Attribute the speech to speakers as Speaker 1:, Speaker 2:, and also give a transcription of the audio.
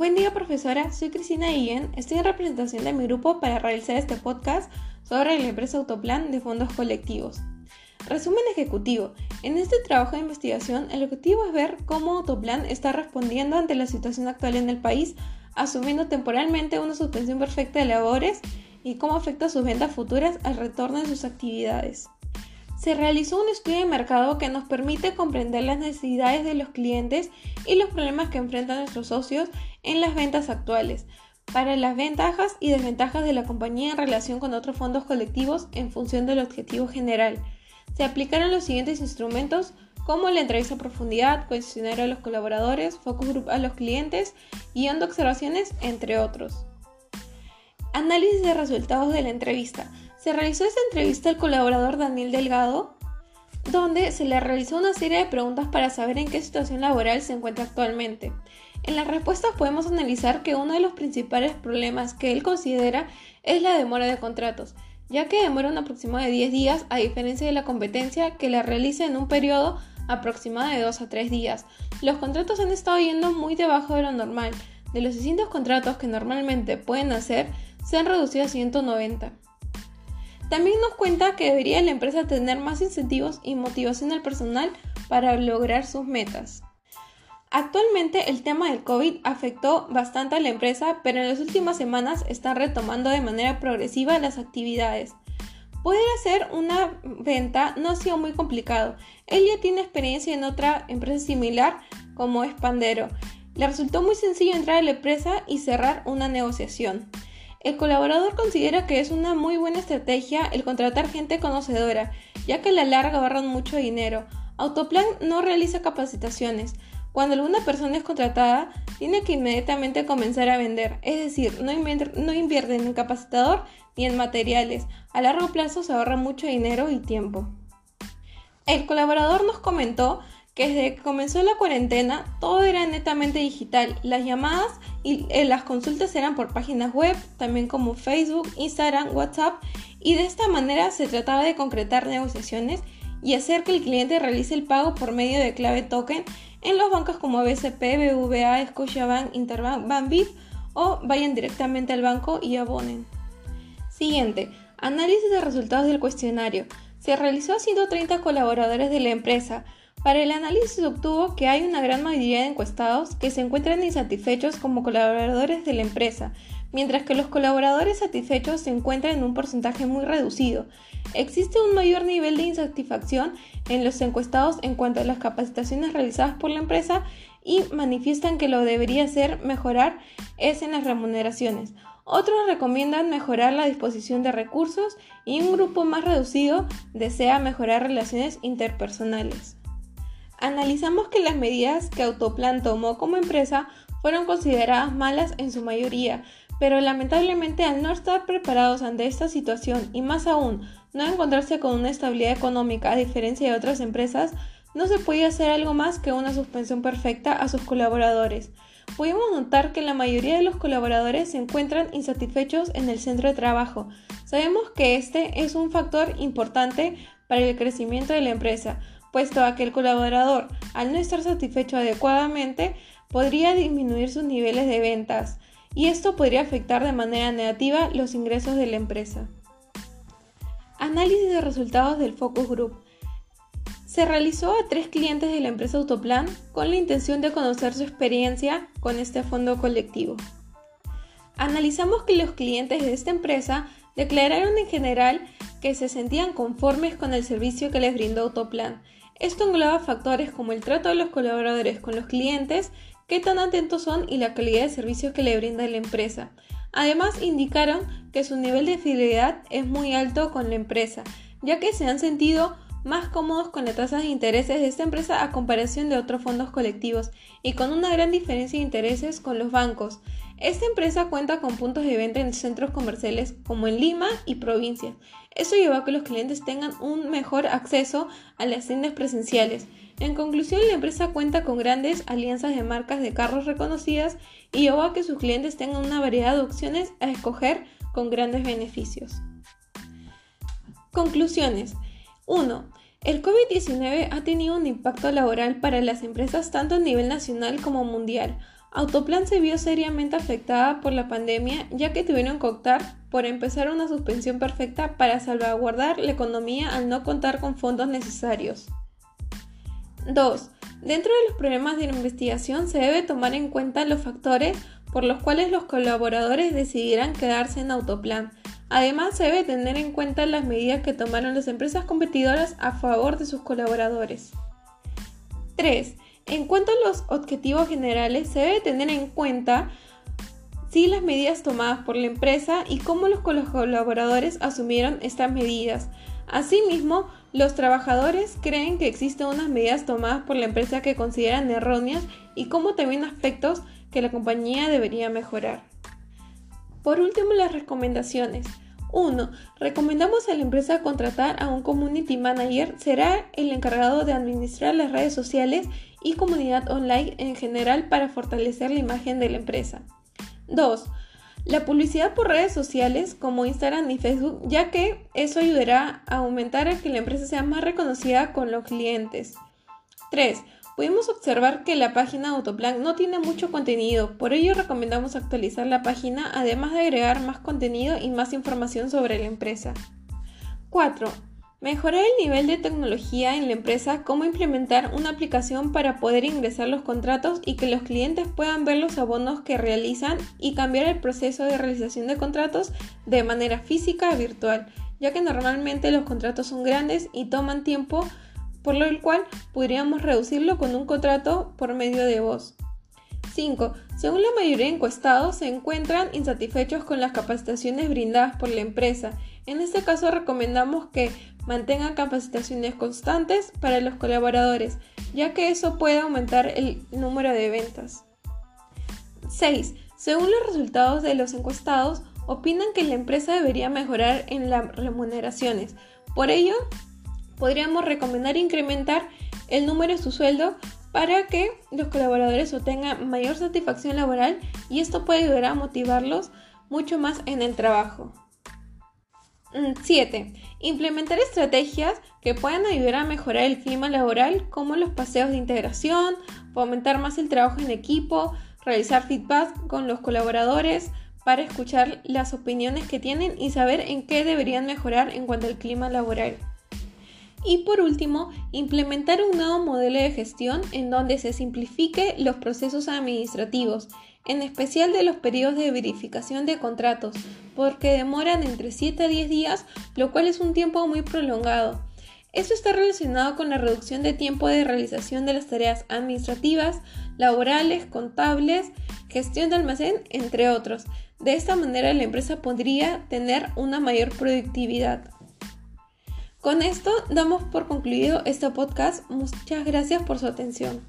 Speaker 1: Buen día profesora, soy Cristina Guillén, estoy en representación de mi grupo para realizar este podcast sobre la empresa Autoplan de fondos colectivos. Resumen ejecutivo. En este trabajo de investigación, el objetivo es ver cómo Autoplan está respondiendo ante la situación actual en el país, asumiendo temporalmente una suspensión perfecta de labores y cómo afecta sus ventas futuras al retorno de sus actividades. Se realizó un estudio de mercado que nos permite comprender las necesidades de los clientes y los problemas que enfrentan nuestros socios en las ventas actuales, para las ventajas y desventajas de la compañía en relación con otros fondos colectivos en función del objetivo general. Se aplicaron los siguientes instrumentos como la entrevista a profundidad, cuestionario a los colaboradores, focus group a los clientes, guion de observaciones, entre otros. Análisis de resultados de la entrevista. Se realizó esta entrevista al colaborador Daniel Delgado, donde se le realizó una serie de preguntas para saber en qué situación laboral se encuentra actualmente. En las respuestas podemos analizar que uno de los principales problemas que él considera es la demora de contratos, ya que demora un aproximado de 10 días a diferencia de la competencia que la realiza en un periodo aproximado de 2 a 3 días. Los contratos han estado yendo muy debajo de lo normal. De los 600 contratos que normalmente pueden hacer, se han reducido a 190. También nos cuenta que debería la empresa tener más incentivos y motivación al personal para lograr sus metas. Actualmente el tema del COVID afectó bastante a la empresa, pero en las últimas semanas están retomando de manera progresiva las actividades. Poder hacer una venta no ha sido muy complicado. Él ya tiene experiencia en otra empresa similar como es Pandero. Le resultó muy sencillo entrar a la empresa y cerrar una negociación. El colaborador considera que es una muy buena estrategia el contratar gente conocedora, ya que a la larga ahorran mucho dinero. Autoplan no realiza capacitaciones. Cuando alguna persona es contratada, tiene que inmediatamente comenzar a vender, es decir, no, no invierten en capacitador ni en materiales. A largo plazo se ahorra mucho dinero y tiempo. El colaborador nos comentó que desde que comenzó la cuarentena todo era netamente digital. Las llamadas y eh, las consultas eran por páginas web, también como Facebook, Instagram, WhatsApp, y de esta manera se trataba de concretar negociaciones y hacer que el cliente realice el pago por medio de clave token en los bancos como BCP, BVA, Scotiabank, Interbank, Banbip o vayan directamente al banco y abonen. Siguiente, análisis de resultados del cuestionario. Se realizó a 130 colaboradores de la empresa, para el análisis obtuvo que hay una gran mayoría de encuestados que se encuentran insatisfechos como colaboradores de la empresa, mientras que los colaboradores satisfechos se encuentran en un porcentaje muy reducido. Existe un mayor nivel de insatisfacción en los encuestados en cuanto a las capacitaciones realizadas por la empresa y manifiestan que lo debería hacer mejorar es en las remuneraciones. Otros recomiendan mejorar la disposición de recursos y un grupo más reducido desea mejorar relaciones interpersonales. Analizamos que las medidas que Autoplan tomó como empresa fueron consideradas malas en su mayoría, pero lamentablemente al no estar preparados ante esta situación y más aún no encontrarse con una estabilidad económica a diferencia de otras empresas, no se podía hacer algo más que una suspensión perfecta a sus colaboradores. Pudimos notar que la mayoría de los colaboradores se encuentran insatisfechos en el centro de trabajo. Sabemos que este es un factor importante para el crecimiento de la empresa, puesto a que el colaborador, al no estar satisfecho adecuadamente, podría disminuir sus niveles de ventas y esto podría afectar de manera negativa los ingresos de la empresa. Análisis de resultados del Focus Group. Se realizó a tres clientes de la empresa Autoplan con la intención de conocer su experiencia con este fondo colectivo. Analizamos que los clientes de esta empresa declararon en general que se sentían conformes con el servicio que les brindó Autoplan esto engloba factores como el trato de los colaboradores con los clientes, qué tan atentos son y la calidad de servicios que le brinda la empresa. Además, indicaron que su nivel de fidelidad es muy alto con la empresa, ya que se han sentido más cómodos con las tasas de intereses de esta empresa a comparación de otros fondos colectivos y con una gran diferencia de intereses con los bancos. Esta empresa cuenta con puntos de venta en centros comerciales como en Lima y provincias. Esto lleva a que los clientes tengan un mejor acceso a las tiendas presenciales. En conclusión, la empresa cuenta con grandes alianzas de marcas de carros reconocidas y lleva a que sus clientes tengan una variedad de opciones a escoger con grandes beneficios. Conclusiones. 1. El COVID-19 ha tenido un impacto laboral para las empresas tanto a nivel nacional como mundial. Autoplan se vio seriamente afectada por la pandemia ya que tuvieron que optar por empezar una suspensión perfecta para salvaguardar la economía al no contar con fondos necesarios. 2. Dentro de los problemas de la investigación se debe tomar en cuenta los factores por los cuales los colaboradores decidirán quedarse en Autoplan. Además, se debe tener en cuenta las medidas que tomaron las empresas competidoras a favor de sus colaboradores. 3. En cuanto a los objetivos generales, se debe tener en cuenta si las medidas tomadas por la empresa y cómo los colaboradores asumieron estas medidas. Asimismo, los trabajadores creen que existen unas medidas tomadas por la empresa que consideran erróneas y cómo también aspectos que la compañía debería mejorar. Por último, las recomendaciones. 1. Recomendamos a la empresa contratar a un community manager. Será el encargado de administrar las redes sociales y comunidad online en general para fortalecer la imagen de la empresa. 2. La publicidad por redes sociales como Instagram y Facebook, ya que eso ayudará a aumentar a que la empresa sea más reconocida con los clientes. 3. Pudimos observar que la página Autoplan no tiene mucho contenido, por ello recomendamos actualizar la página además de agregar más contenido y más información sobre la empresa. 4. Mejorar el nivel de tecnología en la empresa, cómo implementar una aplicación para poder ingresar los contratos y que los clientes puedan ver los abonos que realizan y cambiar el proceso de realización de contratos de manera física a virtual, ya que normalmente los contratos son grandes y toman tiempo, por lo cual podríamos reducirlo con un contrato por medio de voz. 5. Según la mayoría de encuestados, se encuentran insatisfechos con las capacitaciones brindadas por la empresa. En este caso recomendamos que mantengan capacitaciones constantes para los colaboradores, ya que eso puede aumentar el número de ventas. 6. Según los resultados de los encuestados, opinan que la empresa debería mejorar en las remuneraciones. Por ello, podríamos recomendar incrementar el número de su sueldo para que los colaboradores obtengan mayor satisfacción laboral y esto puede ayudar a motivarlos mucho más en el trabajo. 7. Mm, Implementar estrategias que puedan ayudar a mejorar el clima laboral como los paseos de integración, fomentar más el trabajo en equipo, realizar feedback con los colaboradores para escuchar las opiniones que tienen y saber en qué deberían mejorar en cuanto al clima laboral. Y por último, implementar un nuevo modelo de gestión en donde se simplifique los procesos administrativos, en especial de los periodos de verificación de contratos, porque demoran entre 7 a 10 días, lo cual es un tiempo muy prolongado. Esto está relacionado con la reducción de tiempo de realización de las tareas administrativas, laborales, contables, gestión de almacén, entre otros. De esta manera la empresa podría tener una mayor productividad. Con esto damos por concluido este podcast. Muchas gracias por su atención.